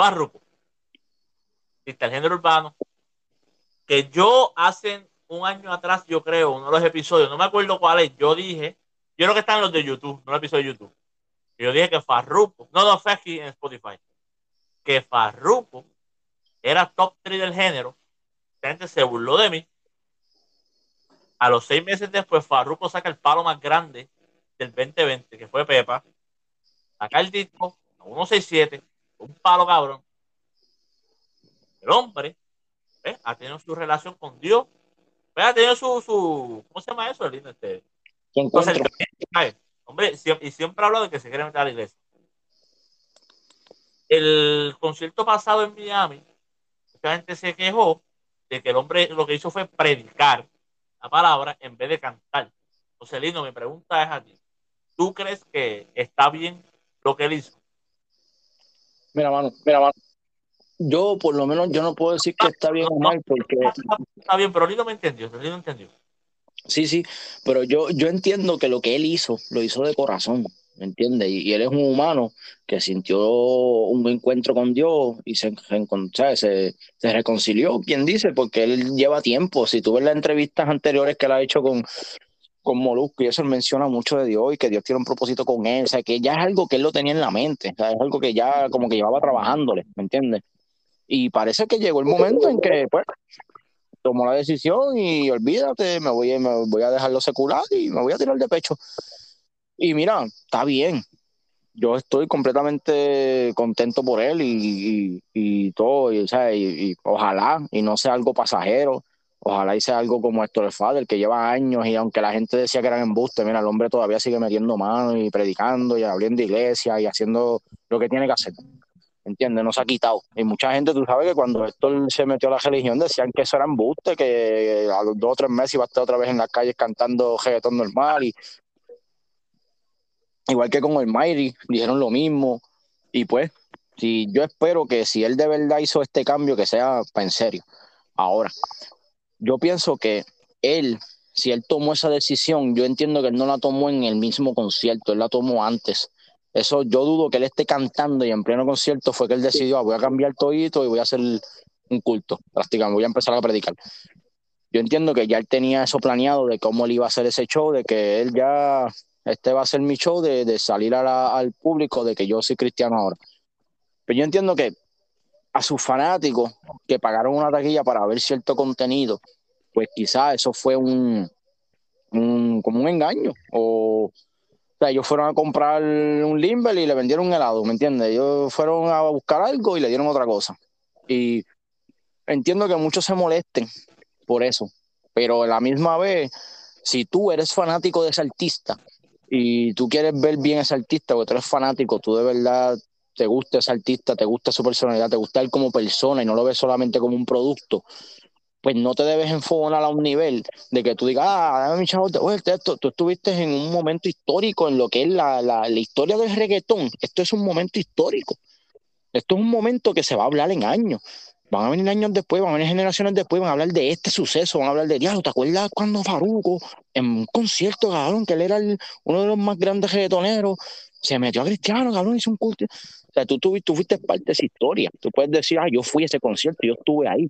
Farruko, el género urbano, que yo hace un año atrás, yo creo, uno de los episodios, no me acuerdo cuál es, yo dije, yo creo que están los de YouTube, no los episodios de YouTube. Yo dije que Farruko, no, no, fue aquí en Spotify, que Farruko era top 3 del género, la gente se burló de mí. A los seis meses después, Farruko saca el palo más grande del 2020, que fue Pepa. Saca el disco a 167, un palo cabrón. El hombre ha tenido su relación con Dios. Ha tenido su, su ¿cómo se llama eso? El lindo este. hombre, y siempre habla de que se quiere meter a la iglesia. El concierto pasado en Miami, mucha gente se quejó de que el hombre lo que hizo fue predicar la palabra en vez de cantar. José Lino, mi pregunta es a ti. ¿Tú crees que está bien lo que él hizo? Mira, mano, mira, mano. Yo, por lo menos, yo no puedo decir que está bien o mal, porque. Está bien, pero Lino me entendió, Lino entendió. Sí, sí, pero yo, yo entiendo que lo que él hizo, lo hizo de corazón. ¿me entiendes? Y, él es un humano que sintió un encuentro con Dios y se, se, se reconcilió, quien dice, porque él lleva tiempo. Si tú ves las entrevistas anteriores que él ha hecho con, con Molusco, y eso él menciona mucho de Dios y que Dios tiene un propósito con él, o sea, que ya es algo que él lo tenía en la mente, es algo que ya como que llevaba trabajándole, ¿me entiendes? Y parece que llegó el momento en que, pues, tomó la decisión y olvídate, me voy, me voy a dejarlo secular y me voy a tirar de pecho. Y mira, está bien. Yo estoy completamente contento por él y, todo, y, y, ojalá, y no sea algo pasajero, ojalá sea algo como Héctor el Fader, que lleva años y aunque la gente decía que eran embustes, mira, el hombre todavía sigue metiendo mano y predicando y abriendo iglesias y haciendo lo que tiene que hacer. ¿Entiendes? No se ha quitado. Y mucha gente, tú sabes que cuando Héctor se metió a la religión decían que eso era embuste, que a los dos o tres meses iba a estar otra vez en las calles cantando reggaetón normal y Igual que con el Mayri, dijeron lo mismo. Y pues, si yo espero que si él de verdad hizo este cambio, que sea en serio. Ahora, yo pienso que él, si él tomó esa decisión, yo entiendo que él no la tomó en el mismo concierto, él la tomó antes. Eso yo dudo que él esté cantando y en pleno concierto fue que él decidió, ah, voy a cambiar todito y voy a hacer un culto, prácticamente, voy a empezar a predicar. Yo entiendo que ya él tenía eso planeado de cómo él iba a hacer ese show, de que él ya este va a ser mi show de, salir al público de que yo soy cristiano ahora. Pero yo entiendo que a sus fanáticos que pagaron una taquilla para ver cierto contenido, pues quizás eso fue un, como un engaño. O, sea, ellos fueron a comprar un Limber y le vendieron un helado, ¿me entiendes? Ellos fueron a buscar algo y le dieron otra cosa. Y entiendo que muchos se molesten por eso, pero a la misma vez, si tú eres fanático de ese artista y tú quieres ver bien a ese artista, porque tú eres fanático, tú de verdad te gusta ese artista, te gusta su personalidad, te gusta él como persona y no lo ves solamente como un producto, pues no te debes enfocar a un nivel de que tú digas, ah, dame mi chavo, oye, esto, tú estuviste en un momento histórico en lo que es la historia del reggaetón. Esto es un momento histórico. Esto es un momento que se va a hablar en años. Van a venir años después, van a venir generaciones después, van a hablar de este suceso, van a hablar de diablo. ¿Te acuerdas cuando Faruco, en un concierto, cabrón, que él era uno de los más grandes reggaetoneros, se metió a Cristiano, cabrón, hizo un culto? O sea, tú, tú, fuiste parte de esa historia. Tú puedes decir, ah, yo fui a ese concierto, yo estuve ahí.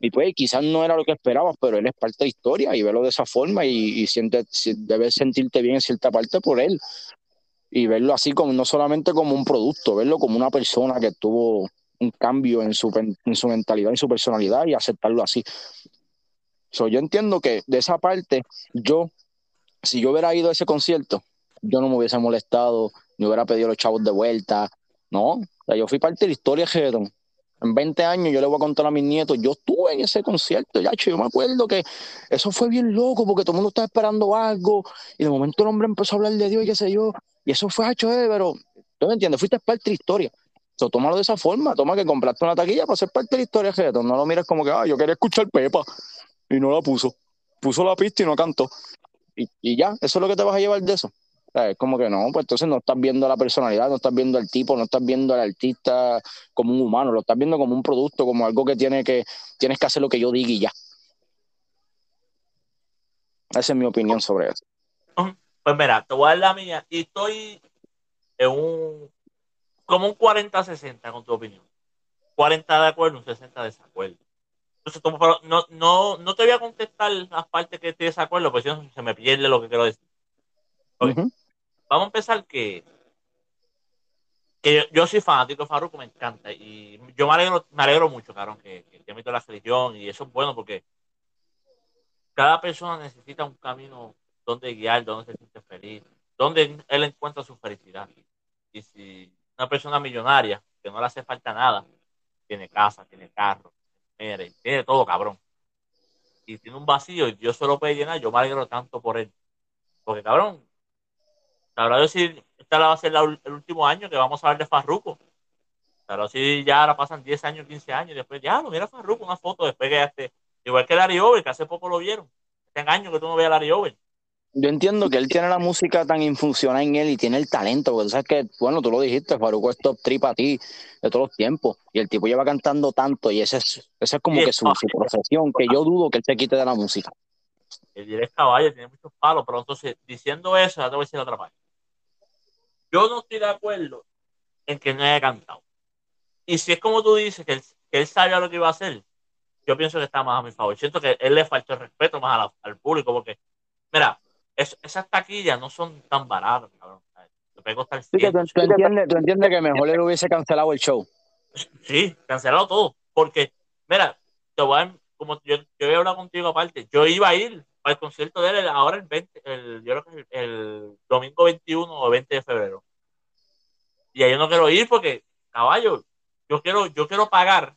Y pues quizás no era lo que esperabas, pero él es parte de la historia y verlo de esa forma y, y siente, debes sentirte bien en cierta parte por él. Y verlo así como no solamente como un producto, verlo como una persona que tuvo un cambio en su, en su mentalidad, en su personalidad y aceptarlo así. So, yo entiendo que de esa parte, yo, si yo hubiera ido a ese concierto, yo no me hubiese molestado, ni hubiera pedido a los chavos de vuelta, no, yo fui parte de la historia de En 20 años yo le voy a contar a mis nietos, yo estuve en ese concierto, ya, yo me acuerdo que eso fue bien loco porque todo el mundo estaba esperando algo y de momento el hombre empezó a hablar de Dios y qué sé yo, y eso fue hecho, eh, pero tú me entiendes, fuiste parte de la historia. So, tómalo de esa forma, toma que compraste una taquilla para ser parte de la historia de No lo mires como que, ah, yo quería escuchar Pepa y no la puso. Puso la pista y no cantó. Y, y ya, eso es lo que te vas a llevar de eso. Es como que no, pues entonces no estás viendo la personalidad, no estás viendo al tipo, no estás viendo al artista como un humano, lo estás viendo como un producto, como algo que, tiene que tienes que hacer lo que yo diga y ya. Esa es mi opinión sobre eso. Pues mira, te voy a dar la mía y estoy en un como un 40-60 con tu opinión. 40 de acuerdo, un 60 de desacuerdo. Entonces, no, no, no te voy a contestar las partes que estoy de desacuerdo, porque si no se me pierde lo que quiero decir. Vamos a empezar que, que yo, soy fanático de Farruko, me encanta. Y yo me alegro, me alegro mucho, claro, que, que, que la religión y eso es bueno porque cada persona necesita un camino donde guiar, donde se siente feliz, donde él encuentra su felicidad. Y si una persona millonaria, que no le hace falta nada, tiene casa, tiene carro, tiene todo, cabrón. Y tiene un vacío y Dios se lo puede llenar, yo me alegro tanto por él. Porque, cabrón, sabrá decir, esta va a ser el último año que vamos a hablar de Farruko. Pero si ya ahora pasan 10 años, 15 años, y después, ya, lo mira Farruko, una foto, después que este, igual que Larry Over, que hace poco lo vieron. Hace años que tú no ves a Larry Over yo entiendo que él tiene la música tan infuncionada en él y tiene el talento, porque tú sabes que, bueno, tú lo dijiste, Faruco es top 3 para ti de todos los tiempos, y el tipo lleva cantando tanto, y ese es, ese es como que su, profesión, que yo dudo que él se quite de la música. El directo caballo tiene muchos palos, pero entonces, diciendo eso, ya te voy a decir otra parte. Yo no estoy de acuerdo en que no haya cantado. Y si es como tú dices, que él, que él sabía lo que iba a hacer, yo pienso que está más a mi favor. Siento que él le faltó el respeto más al público, porque, mira, esas taquillas no son tan baratas, cabrón. Te puede sí, que tú, entiendes, tú, entiendes, que mejor le hubiese cancelado el show. Sí, cancelado todo. Porque, mira, te voy a, como yo, yo voy a hablar contigo aparte, yo iba a ir al concierto de él ahora el 20, el, yo creo que el, domingo 21 o 20 de febrero. Y ahí yo no quiero ir porque, caballo, yo quiero, yo quiero pagar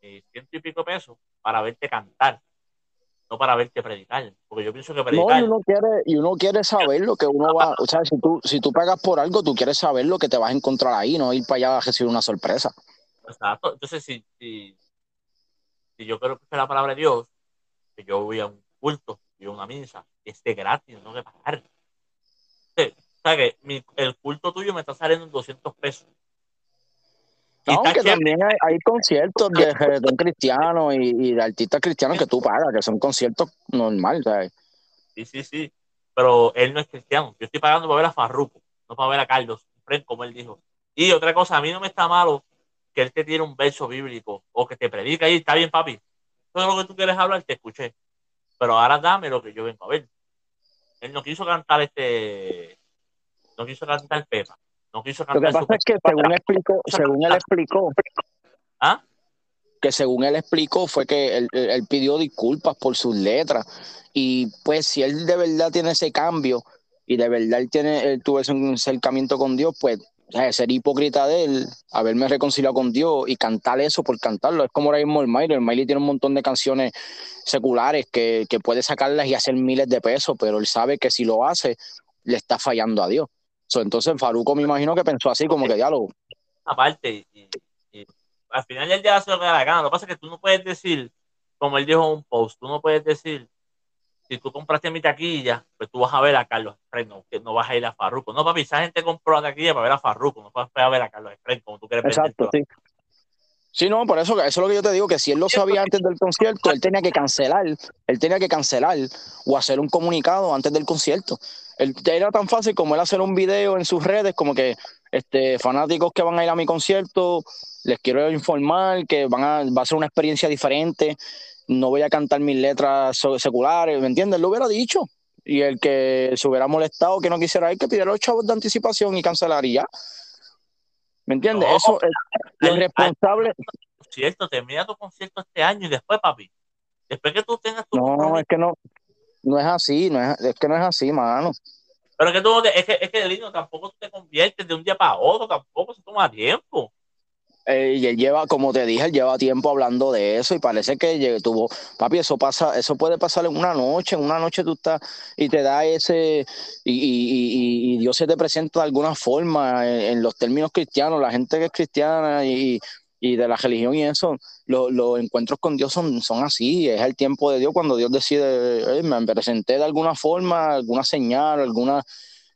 eh, ciento y pico pesos para verte cantar no para verte predicar, porque yo pienso que predicar... No, y uno quiere, y uno quiere saber lo que uno va, o sea, si tú, si tú pagas por algo, tú quieres saber lo que te vas a encontrar ahí, no ir para allá a recibir una sorpresa. Exacto, entonces si, si, yo creo que es la palabra de Dios, que yo voy a un culto, y una misa, que esté gratis, no que pagar. O sea, que el culto tuyo me está saliendo en 200 pesos aunque también hay, conciertos de reggaetón cristiano y, de artistas cristianos que tú pagas, que son conciertos normales, ¿sabes? Sí, sí, sí. Pero él no es cristiano. Yo estoy pagando para ver a Farruko, no para ver a Carlos, como él dijo. Y otra cosa, a mí no me está malo que él te tiene un verso bíblico o que te predica y está bien, papi. Todo lo que tú quieres hablar, te escuché. Pero ahora dame lo que yo vengo a ver. Él no quiso cantar este. No quiso cantar Pepa. Lo que pasa es que según explicó, según él explicó, ¿Ah? que según él explicó fue que él, pidió disculpas por sus letras y pues si él de verdad tiene ese cambio y de verdad él tiene él tuvo ese acercamiento con Dios, pues ser hipócrita de él, haberme reconciliado con Dios y cantar eso por cantarlo. Es como ahora mismo el Miley. El Miley tiene un montón de canciones seculares que, que puede sacarlas y hacer miles de pesos, pero él sabe que si lo hace, le está fallando a Dios entonces Faruco me imagino que pensó así, como que diálogo. Aparte, y, al final él ya hace lo que da la gana. Lo que pasa es que tú no puedes decir, como él dijo en un post, tú no puedes decir, si tú compraste mi taquilla, pues tú vas a ver a Carlos Estreno, que no vas a ir a Farruco. No, papi, esa gente compró la taquilla para ver a Farruco, no vas a ver a Carlos Estreno, como tú quieres Exacto, sí. Sí, no, por eso, eso es lo que yo te digo, que si él lo sabía antes del concierto, él tenía que cancelar, él tenía que cancelar o hacer un comunicado antes del concierto. Él, era tan fácil como él hacer un video en sus redes, como que este, fanáticos que van a ir a mi concierto, les quiero informar que van a, va a ser una experiencia diferente, no voy a cantar mis letras seculares, ¿me entiendes? Lo hubiera dicho. Y el que se hubiera molestado, que no quisiera ir, que pidiera los chavos de anticipación y cancelaría. ¿Me entiendes? Eso es lo responsable. Cierto, termina tu concierto este año y después, papi. Después que tú tengas tu. No, es que no, no es así, no es, es que no es así, mano. Pero que tú, es que, es que el tampoco te conviertes de un día para otro, tampoco se toma tiempo. Eh, y él lleva, como te dije, él lleva tiempo hablando de eso y parece que tuvo, papi, eso pasa, eso puede pasar en una noche, en una noche tú estás y te da ese, y, y, Dios se te presenta de alguna forma en, los términos cristianos, la gente que es cristiana y, de la religión y eso, los encuentros con Dios son, son así, es el tiempo de Dios cuando Dios decide, me presenté de alguna forma, alguna señal, alguna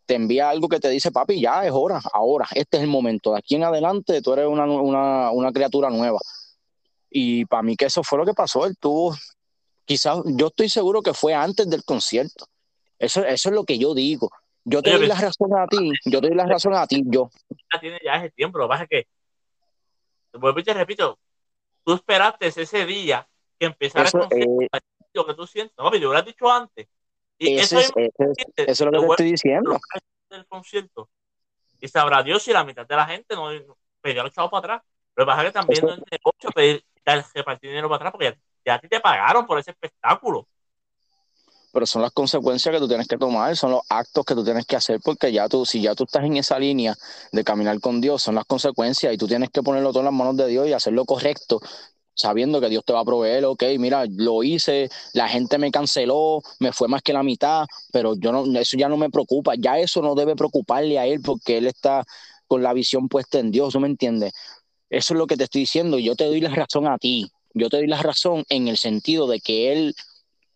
te envía algo que te dice, papi, ya es hora, ahora, este es el momento, de aquí en adelante tú eres una, una, una criatura nueva. Y para mí que eso fue lo que pasó, él tuvo, quizás, yo estoy seguro que fue antes del concierto. Eso, eso es lo que yo digo. Yo te doy la razón a ti, yo te doy la razón a ti, yo. Ya tiene ya ese tiempo, lo que pasa es que vuelvo y te repito, tú esperaste ese día que empezara Eso, el concierto, eh, lo que tú sientes. No, yo lo has dicho antes. Y eso es, es, ese es- eso es lo que te estoy diciendo. del concierto. Y sabrá Dios si la mitad de la gente no pidió los chavos para atrás. Lo que pasa es que también no es negocio pedir, dar, repartir dinero para atrás porque ya, ya a ti te pagaron por ese espectáculo. pero son las consecuencias que tú tienes que tomar, son los actos que tú tienes que hacer, porque ya tú, si ya tú estás en esa línea de caminar con Dios, son las consecuencias y tú tienes que ponerlo todo en las manos de Dios y hacer lo correcto, sabiendo que Dios te va a proveer, ok, mira, lo hice, la gente me canceló, me fue más que la mitad, pero yo no, eso ya no me preocupa, ya eso no debe preocuparle a él porque él está con la visión puesta en Dios, ¿tú me entiendes? Eso es lo que te estoy diciendo, yo te doy la razón a ti, yo te doy la razón en el sentido de que él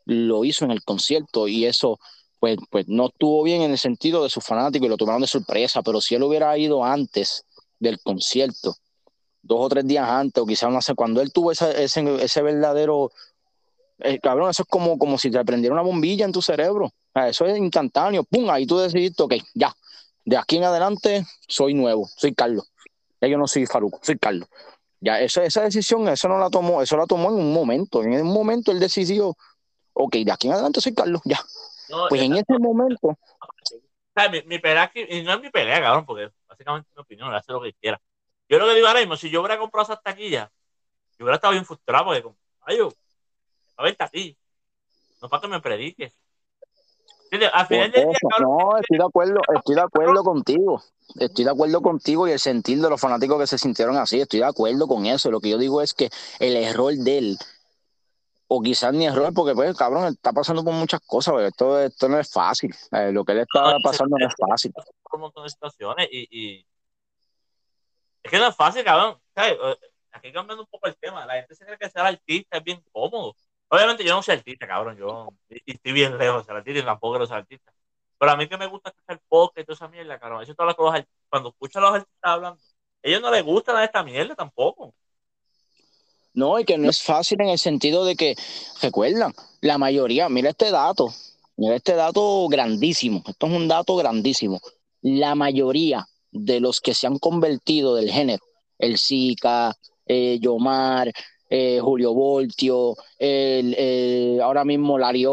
lo hizo en el concierto y eso pues, pues no estuvo bien en el sentido de sus fanáticos y lo tomaron de sorpresa, pero si él hubiera ido antes del concierto, dos o tres días antes, o quizás no sé, cuando él tuvo ese, ese, ese verdadero, eh, cabrón, eso es como, como si te prendiera una bombilla en tu cerebro, eso es instantáneo, pum, ahí tú decidiste, ok, ya, de aquí en adelante soy nuevo, soy Carlos, ya yo no soy Faruco, soy Carlos. Ya, esa, esa decisión, eso no la tomó, eso la tomó en un momento, en un momento él decidió, ok, de aquí en adelante soy Carlos, ya. No, Pues en ese momento, O sea, mi, mi pelea y no es mi pelea, cabrón, porque básicamente mi opinión, hace lo que quiera. Yo lo que digo ahora mismo, si yo hubiera comprado esas taquillas, yo hubiera estado bien frustrado porque, ay, yo, a verte a ti, no para que me prediques. ¿Entiendes? Al por final del día, eso, cabrón, no, estoy de acuerdo, estoy de acuerdo contigo. Estoy de acuerdo contigo y el sentir de los fanáticos que se sintieron así, estoy de acuerdo con eso. Lo que yo digo es que el error de él, o quizás ni error, porque pues cabrón, está pasando por muchas cosas, pero esto, esto no es fácil. Eh, lo que él está No, pasando no es fácil. por un montón de situaciones y, y- es que no es fácil, cabrón. Eh, Aquí cambiando un poco el tema, la gente se cree que ser artista es bien cómodo. Obviamente yo no soy artista, cabrón, yo estoy bien lejos de ser artista y tampoco quiero ser artista. Pero a mí que me gusta escuchar podcast y toda esa mierda, cabrón. Eso que los art- cuando escuchan a los artistas hablando, a ellos no les gusta nada de esta mierda tampoco. No, y que no es fácil en el sentido de que, recuerdan, la mayoría, mira este dato, mira este dato grandísimo, esto es un dato grandísimo. La mayoría de los que se han convertido del género, el Zika, eh, Yomar, eh, Julio Voltio, el, ahora mismo Larry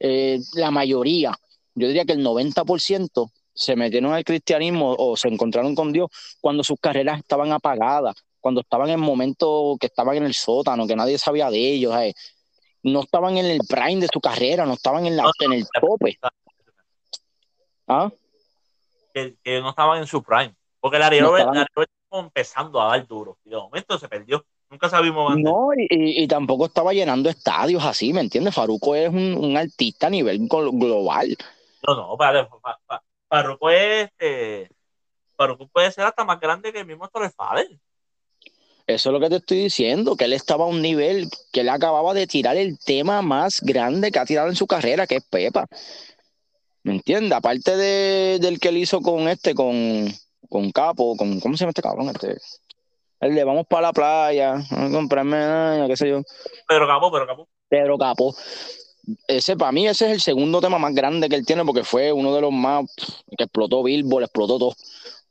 eh, la mayoría, yo diría que el 90% se metieron al cristianismo o se encontraron con Dios cuando sus carreras estaban apagadas cuando estaban en momentos que estaban en el sótano, que nadie sabía de ellos, no estaban en el prime de su carrera, no estaban en, la, en el tope. ¿Ah? Que, que no estaban en su prime. Porque la Larry No estaba empezando a dar duro. Y de momento se perdió. Nunca de él. No, y, y- tampoco estaba llenando estadios así, ¿me entiendes? Faruco es un, un artista a nivel glo- global. No, no, para, para, para, Farruko es, este, Farruko puede ser hasta más grande que el mismo Torres Fader. Eso es lo que te estoy diciendo, que él estaba a un nivel, que él acababa de tirar el tema más grande que ha tirado en su carrera, que es Pepa. ¿Me entiendes? Aparte de, del que él hizo con este, con, con Capo, con, ¿cómo se llama este cabrón? Este, el de vamos para la playa, a comprarme, medalla, qué sé yo. Pero Capo, pero Capo. Pedro Capo. Ese, para mí, ese es el segundo tema más grande que él tiene, porque fue uno de los más que explotó Billboard, explotó todo.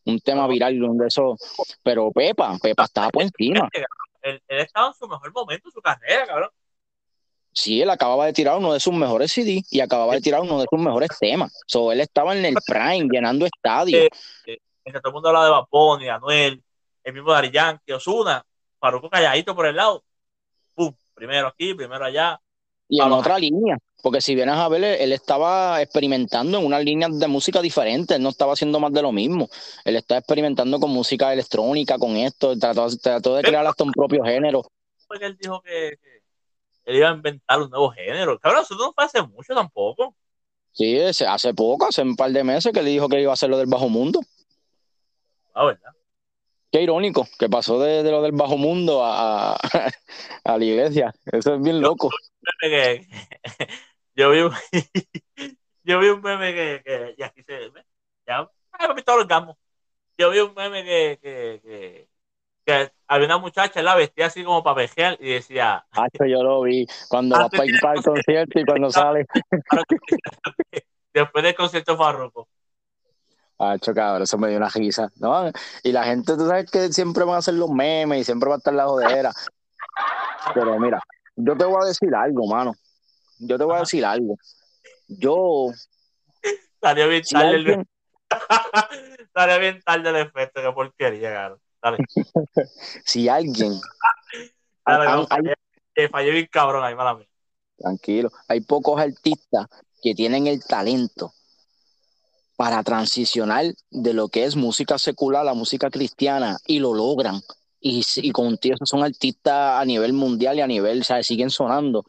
Un tema viral de eso. Pero Pepa, Pepa estaba por encima. Él, él estaba en su mejor momento en su carrera, cabrón. Sí, él acababa de tirar uno de sus mejores CD y acababa de tirar uno de sus mejores temas. So, él estaba en el prime, llenando estadios. Mientras todo el mundo hablaba de Baponi, Anuel, el mismo Dari Yankee, Osuna, Farruko calladito por el lado. Pum, primero aquí, primero allá. Y en otra línea, porque si vienes a ver, él, estaba experimentando en una línea de música diferente, él no estaba haciendo más de lo mismo. Él estaba experimentando con música electrónica, con esto, trató, trató de crear hasta un propio género. Fue que él dijo que, que él iba a inventar un nuevo género. Cabrón, eso no fue hace mucho tampoco. Sí, hace poco, hace un par de meses que le dijo que iba a hacer lo del bajo mundo. La verdad. Qué irónico, que pasó de, de lo del bajo mundo a, a, la iglesia. Eso es bien loco. que, yo vi un, yo vi un meme que, que y aquí se ya el orgasmo. Yo vi un meme que, que, que, que había una muchacha, la vestía así como para vejear y decía, Hacho, yo lo vi cuando va para, ir para el concierto y cuando sale. después del concierto Farroco. Ah, cabrón, eso me dio una risa. ¿no? Y la gente, tú sabes que siempre van a hacer los memes y siempre va a estar la jodera. Pero mira, yo te voy a decir algo, mano. Yo te voy a decir algo. Yo. Estaría bien tarde el... Estaría bien tarde el efecto, qué porquería, cabrón. Dale. si alguien. Dale, fallé, bien cabrón ahí, mala Tranquilo. Hay pocos artistas que tienen el talento para transicionar de lo que es música secular a música cristiana y lo logran. Y, y contigo son artistas a nivel mundial y a nivel, ¿sabes? Siguen sonando.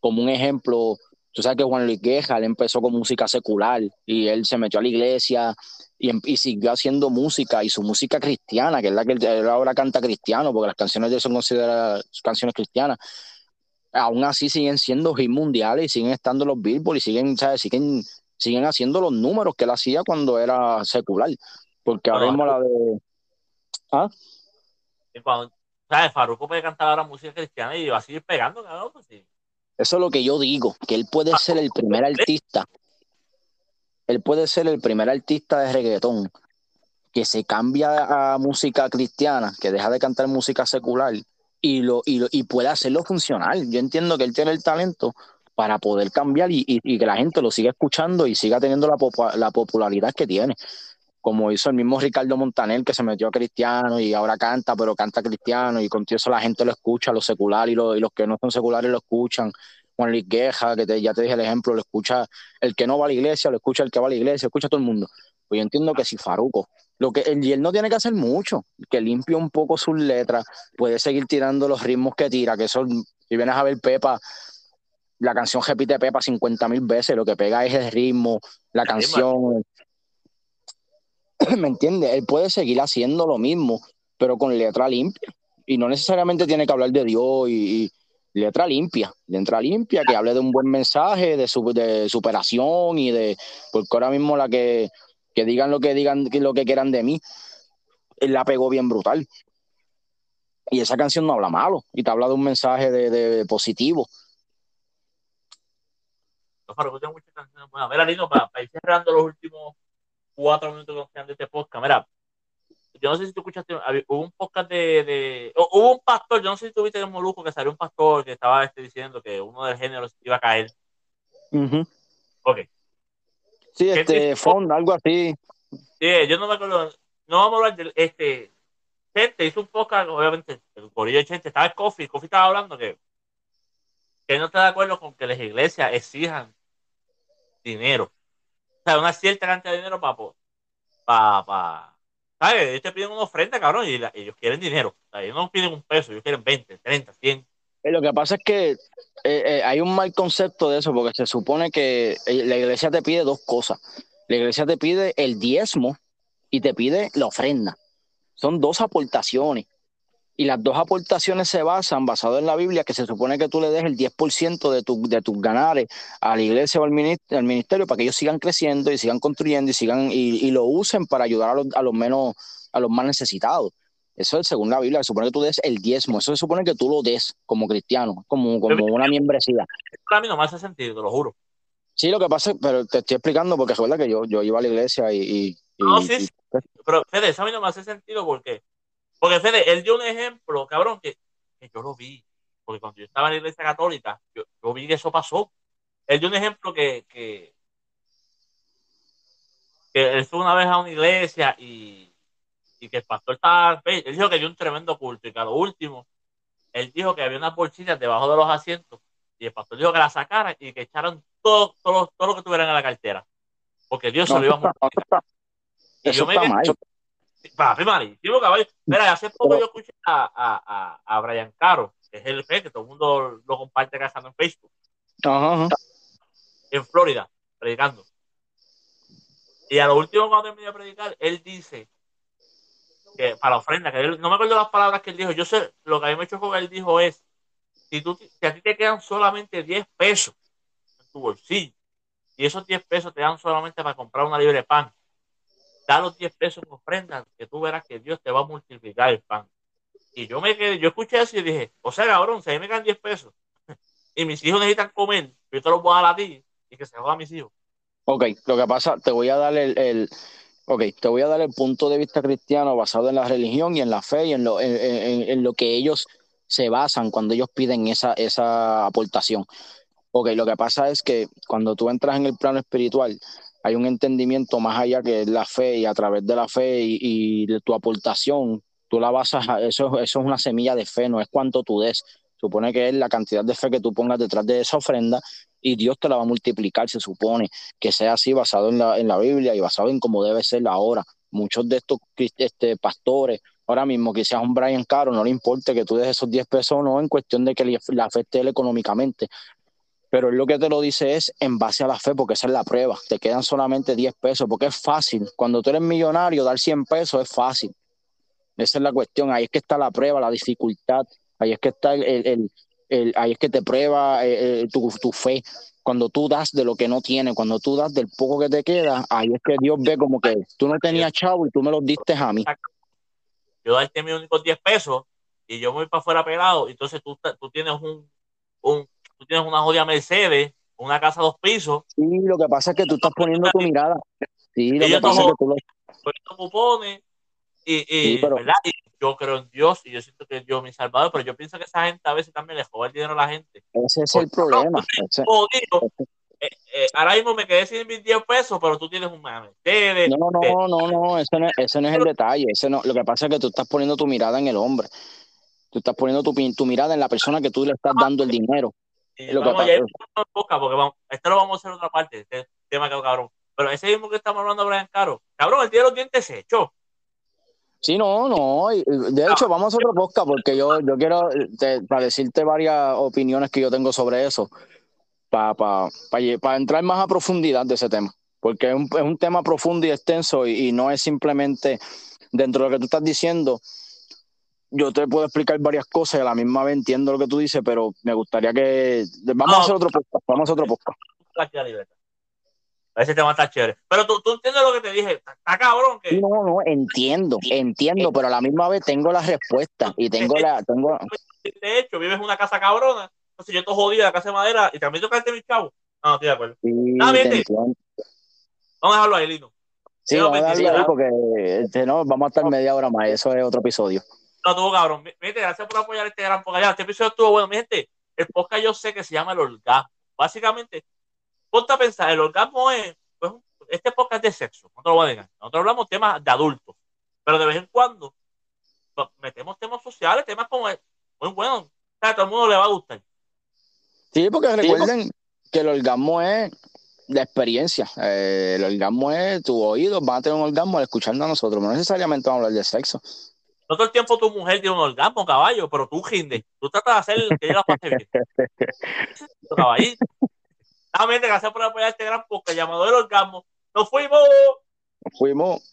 Como un ejemplo, tú sabes que Juan Luis Guerra, él empezó con música secular y él se metió a la iglesia y, em, y, siguió haciendo música y su música cristiana, que es la que él ahora canta cristiano, porque las canciones de él son consideradas canciones cristianas. Aún así siguen siendo hits mundiales y siguen estando los Billboard y siguen, ¿sabes? siguen siguen haciendo los números que él hacía cuando era secular. Porque ahora mismo la de. ¿Ah? Cuando, ¿sabes? Faruco puede cantar ahora música cristiana y va a seguir pegando, cabrón. Pues sí. Eso es lo que yo digo, que él puede ser el primer artista. Él puede ser el primer artista de reggaetón que se cambia a música cristiana, que deja de cantar música secular y, lo, y, lo, y puede hacerlo funcional. Yo entiendo que él tiene el talento para poder cambiar y, que la gente lo siga escuchando y siga teniendo la, la popularidad que tiene. Como hizo el mismo Ricardo Montaner, que se metió a cristiano y ahora canta, pero canta cristiano, y con eso la gente lo escucha, los seculares y, los, que no son seculares lo escuchan. Juan Luis Gueja, que ya te dije el ejemplo, lo escucha el que no va a la iglesia, lo escucha el que va a la iglesia, escucha a todo el mundo. Pues yo entiendo que si Faruco, lo que y él no tiene que hacer mucho, que limpie un poco sus letras, puede seguir tirando los ritmos que tira, que son, si vienes a ver Pepa, la canción repite Pepa 50 mil veces, lo que pega es el ritmo, la canción. ¿Me entiendes? Él puede seguir haciendo lo mismo, pero con letra limpia. Y no necesariamente tiene que hablar de Dios y, letra limpia, letra limpia, que hable de un buen mensaje, de, de superación y de. Porque ahora mismo la que, que digan lo que digan, lo que quieran de mí, la pegó bien brutal. Y esa canción no habla malo, y te habla de un mensaje de positivo canciones buenas. Mira, Lino, para, ir cerrando los últimos cuatro minutos que nos de este podcast, mira, yo no sé si tú escuchaste, hubo un podcast de, de hubo un pastor, yo no sé si tuviste el Moluco que salió un pastor que estaba este, diciendo que uno del género se iba a caer. Ok. Sí, este, Fond, algo así. Sí, yo no me acuerdo, no vamos a hablar de este, gente hizo un podcast, obviamente, el corillo de gente, estaba el Coffee, Coffee estaba hablando que que no está de acuerdo con que las iglesias exijan dinero. O sea, una cierta cantidad de dinero para, para, para ¿sabes? Ellos te piden una ofrenda, cabrón, y ellos quieren dinero. Ellos no piden un peso, ellos quieren 20, 30, 100. Lo que pasa es que eh, eh, hay un mal concepto de eso, porque se supone que eh, la iglesia te pide dos cosas. La iglesia te pide el diezmo y te pide la ofrenda. Son dos aportaciones. Y las dos aportaciones se basan, basado en la Biblia, que se supone que tú le des el 10% de, tu, de tus ganares a la iglesia o al ministerio, para que ellos sigan creciendo y sigan construyendo y sigan y, lo usen para ayudar a los, a los menos, a los más necesitados. Eso es según la Biblia, se supone que tú des el diezmo, eso se supone que tú lo des como cristiano, como, como una membresía. Para mí no me hace sentido, te lo juro. Sí, lo que pasa, pero te estoy explicando porque recuerda que yo, yo iba a la iglesia y... no, sí, sí. Pero Fede, eso a mí no me hace sentido porque porque Fede, él dio un ejemplo, cabrón, que, yo lo vi. Porque cuando yo estaba en la iglesia católica, yo, vi que eso pasó. Él dio un ejemplo que, que, él fue una vez a una iglesia y, que el pastor estaba. Él dijo que dio un tremendo culto y que a lo último, él dijo que había unas bolsitas debajo de los asientos y el pastor dijo que la sacaran y que echaran todo, todo, todo lo que tuvieran en la cartera. Porque Dios se lo iba a multiplicar. Y yo me, Papi, malísimo, caballo. Mira, hace poco yo escuché a, a, a, Brian Caro, que es el que todo el mundo lo comparte casando en Facebook. En Florida, predicando. Y a lo último, cuando terminé de predicar, él dice que para la ofrenda, que no me acuerdo las palabras que él dijo. Yo sé, lo que a mí me chocó que él dijo es: si, tú, si a ti te quedan solamente 10 pesos en tu bolsillo, y esos 10 pesos te dan solamente para comprar una libre de pan, da los 10 pesos en ofrenda, que tú verás que Dios te va a multiplicar el pan. Y yo me quedé, yo escuché eso y dije, o sea, cabrón, si a mí me quedan 10 pesos y mis hijos necesitan comer, yo te los voy a dar a ti y que se jodan mis hijos. Ok, lo que pasa, te voy a dar el, Ok, te voy a dar el punto de vista cristiano basado en la religión y en la fe y en lo, en, en, lo que ellos se basan cuando ellos piden esa, esa aportación. Ok, lo que pasa es que cuando tú entras en el plano espiritual, hay un entendimiento más allá que la fe y a través de la fe y, de tu aportación, tú la basas, a, eso, eso es una semilla de fe, no es cuánto tú des, supone que es la cantidad de fe que tú pongas detrás de esa ofrenda y Dios te la va a multiplicar, se supone que sea así basado en la, en la Biblia y basado en cómo debe ser ahora. Muchos de estos este, pastores, ahora mismo que seas un Brian Caro, no le importa que tú des esos 10 pesos o no, en cuestión de que le afecte él económicamente. Pero él lo que te lo dice es en base a la fe, porque esa es la prueba. Te quedan solamente 10 pesos, porque es fácil. Cuando tú eres millonario, dar 100 pesos es fácil. Esa es la cuestión. Ahí es que está la prueba, la dificultad. Ahí es que está el, el, ahí es que te prueba eh, eh, tu, tu, fe. Cuando tú das de lo que no tienes, cuando tú das del poco que te queda, ahí es que Dios ve como que tú no tenías chavo y tú me los diste a mí. Yo darte mis únicos 10 pesos y yo voy para afuera pelado, entonces tú, tú tienes un, un, tú tienes una jodida Mercedes, una casa dos pisos. Sí, lo que pasa es que tú estás poniendo tu mirada. Sí, lo que pasa es que tú lo... cupones y, y, sí, pero... ¿verdad? y yo creo en Dios y yo siento que Dios es mi salvador, pero yo pienso que esa gente a veces también le joda el dinero a la gente. Ese es el problema. No, ese... jodido, eh, eh, ahora mismo me quedé sin mis 10 pesos, pero tú tienes un Mercedes. No, no, no, no, no, ese no, ese no es el detalle. Ese no, lo que pasa es que tú estás poniendo tu mirada en el hombre. Tú estás poniendo tu, tu mirada en la persona que tú le estás dando el dinero. Sí, lo vamos, que pasa. Boca porque vamos, esto lo vamos a hacer en otra parte, este tema que cabrón. Pero ese mismo que estamos hablando de Brian Caro, cabrón, él tiene los dientes hechos. Sí, no, no. De hecho, vamos a otro podcast porque yo, yo quiero te, para decirte varias opiniones que yo tengo sobre eso, para pa, pa, pa entrar más a profundidad de ese tema, porque es un, es un tema profundo y extenso y, y, no es simplemente dentro de lo que tú estás diciendo. Yo te puedo explicar varias cosas y a la misma vez entiendo lo que tú dices, pero me gustaría que... Vamos no, a hacer otro podcast, vamos a hacer otro podcast. Ese tema está chévere. Pero tú, tú entiendes lo que te dije. Está cabrón. Que... No, no, entiendo, entiendo, pero a la misma vez tengo la respuesta y tengo la. Tengo... De hecho, vives en una casa cabrona. Entonces yo estoy jodida, casa de madera, y también tocaste mi chavo. No, no estoy de acuerdo. Sí, ah, Vamos a dejarlo ahí, Lino. Sí, vamos a dejarlo ahí porque este, no, vamos a estar media hora más. Eso es otro episodio. No, tuvo cabrón. Mire, gracias por apoyar este gran podcast. Este episodio estuvo bueno. Mi gente, el podcast yo sé que se llama El Orgasmo. Básicamente, ponte a pensar, el orgasmo es, pues, este podcast de sexo, no te lo voy a negar. Nosotros hablamos temas de adultos, pero de vez en cuando pues, metemos temas sociales, temas como muy buenos, a todo el mundo le va a gustar. Sí, porque sí, recuerden porque... que el orgasmo es la experiencia. Eh, el orgasmo es tu oído, van a tener un orgasmo al escucharnos a nosotros, no necesariamente vamos a hablar de sexo. No todo el tiempo tu mujer tiene un orgasmo, caballo, pero tú, Ginde, tú tratas de hacer que ella la pase bien. Caballito. Nuevamente, gracias por apoyar este gran podcast llamado El Orgasmo. ¡Nos fuimos! Nos fuimos.